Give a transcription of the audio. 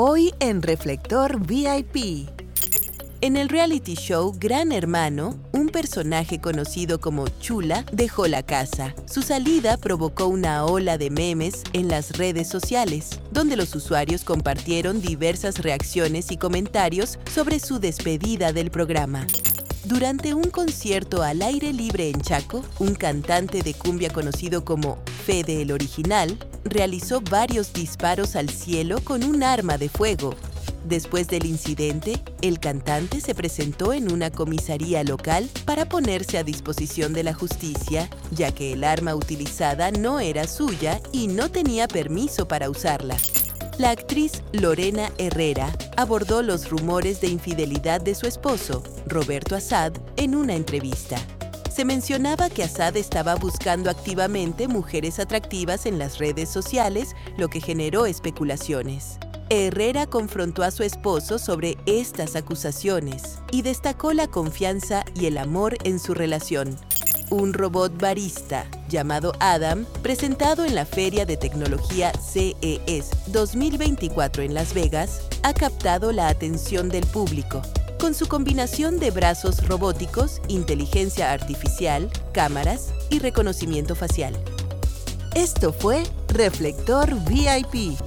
Hoy en Reflector VIP. En el reality show Gran Hermano, un personaje conocido como Chula dejó la casa. Su salida provocó una ola de memes en las redes sociales, donde los usuarios compartieron diversas reacciones y comentarios sobre su despedida del programa. Durante un concierto al aire libre en Chaco, un cantante de cumbia conocido como Fede el Original realizó varios disparos al cielo con un arma de fuego. Después del incidente, el cantante se presentó en una comisaría local para ponerse a disposición de la justicia, ya que el arma utilizada no era suya y no tenía permiso para usarla. La actriz Lorena Herrera abordó los rumores de infidelidad de su esposo, Roberto Assad, en una entrevista. Se mencionaba que Assad estaba buscando activamente mujeres atractivas en las redes sociales, lo que generó especulaciones. Herrera confrontó a su esposo sobre estas acusaciones y destacó la confianza y el amor en su relación un robot barista llamado Adam, presentado en la Feria de Tecnología CES 2024 en Las Vegas, ha captado la atención del público. Con su combinación de brazos robóticos, inteligencia artificial, cámaras y reconocimiento facial. Esto fue Reflector VIP